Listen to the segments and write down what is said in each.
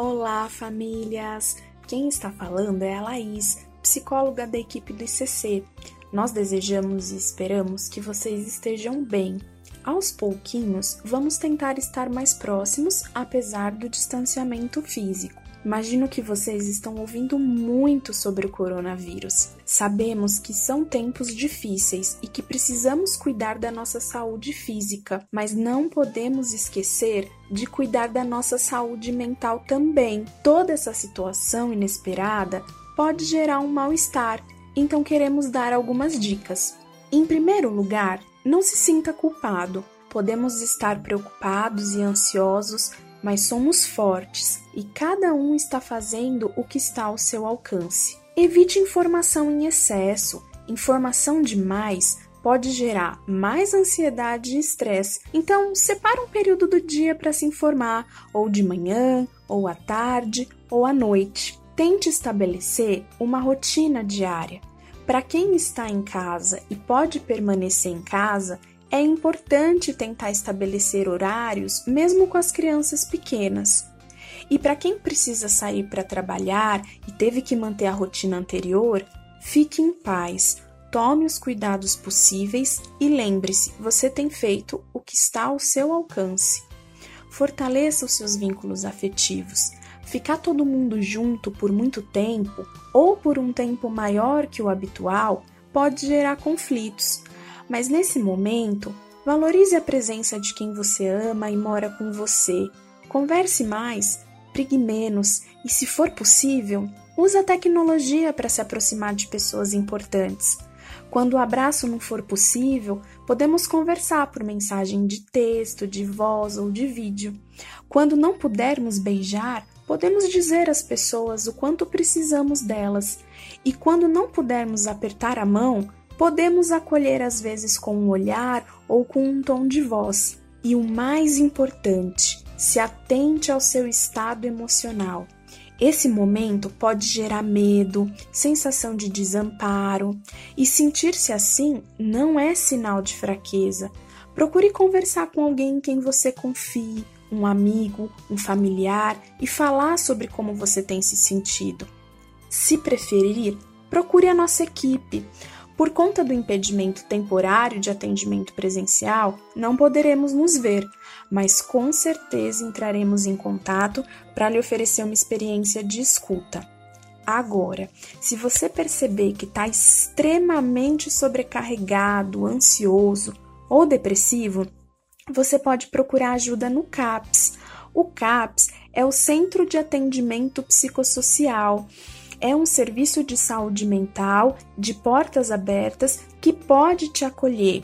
Olá, famílias! Quem está falando é a Laís, psicóloga da equipe do ICC. Nós desejamos e esperamos que vocês estejam bem. Aos pouquinhos, vamos tentar estar mais próximos, apesar do distanciamento físico. Imagino que vocês estão ouvindo muito sobre o coronavírus. Sabemos que são tempos difíceis e que precisamos cuidar da nossa saúde física, mas não podemos esquecer de cuidar da nossa saúde mental também. Toda essa situação inesperada pode gerar um mal-estar, então queremos dar algumas dicas. Em primeiro lugar, não se sinta culpado. Podemos estar preocupados e ansiosos mas somos fortes e cada um está fazendo o que está ao seu alcance. Evite informação em excesso. Informação demais pode gerar mais ansiedade e estresse. Então, separe um período do dia para se informar, ou de manhã, ou à tarde, ou à noite. Tente estabelecer uma rotina diária. Para quem está em casa e pode permanecer em casa, é importante tentar estabelecer horários, mesmo com as crianças pequenas. E para quem precisa sair para trabalhar e teve que manter a rotina anterior, fique em paz, tome os cuidados possíveis e lembre-se: você tem feito o que está ao seu alcance. Fortaleça os seus vínculos afetivos. Ficar todo mundo junto por muito tempo ou por um tempo maior que o habitual pode gerar conflitos, mas nesse momento, valorize a presença de quem você ama e mora com você. Converse mais, brigue menos e, se for possível, use a tecnologia para se aproximar de pessoas importantes. Quando o abraço não for possível, podemos conversar por mensagem de texto, de voz ou de vídeo. Quando não pudermos beijar, podemos dizer às pessoas o quanto precisamos delas. E quando não pudermos apertar a mão, podemos acolher às vezes com um olhar ou com um tom de voz. E o mais importante, se atente ao seu estado emocional. Esse momento pode gerar medo, sensação de desamparo, e sentir-se assim não é sinal de fraqueza. Procure conversar com alguém em quem você confie, um amigo, um familiar, e falar sobre como você tem se sentido. Se preferir, procure a nossa equipe. Por conta do impedimento temporário de atendimento presencial, não poderemos nos ver, mas com certeza entraremos em contato para lhe oferecer uma experiência de escuta. Agora, se você perceber que está extremamente sobrecarregado, ansioso ou depressivo, você pode procurar ajuda no CAPS. O CAPS é o Centro de Atendimento Psicossocial é um serviço de saúde mental de portas abertas que pode te acolher.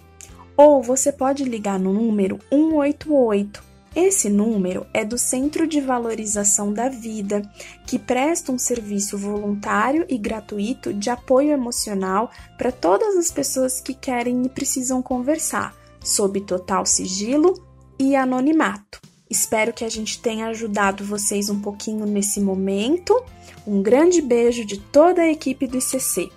Ou você pode ligar no número 188. Esse número é do Centro de Valorização da Vida, que presta um serviço voluntário e gratuito de apoio emocional para todas as pessoas que querem e precisam conversar, sob total sigilo e anonimato. Espero que a gente tenha ajudado vocês um pouquinho nesse momento. Um grande beijo de toda a equipe do ICC.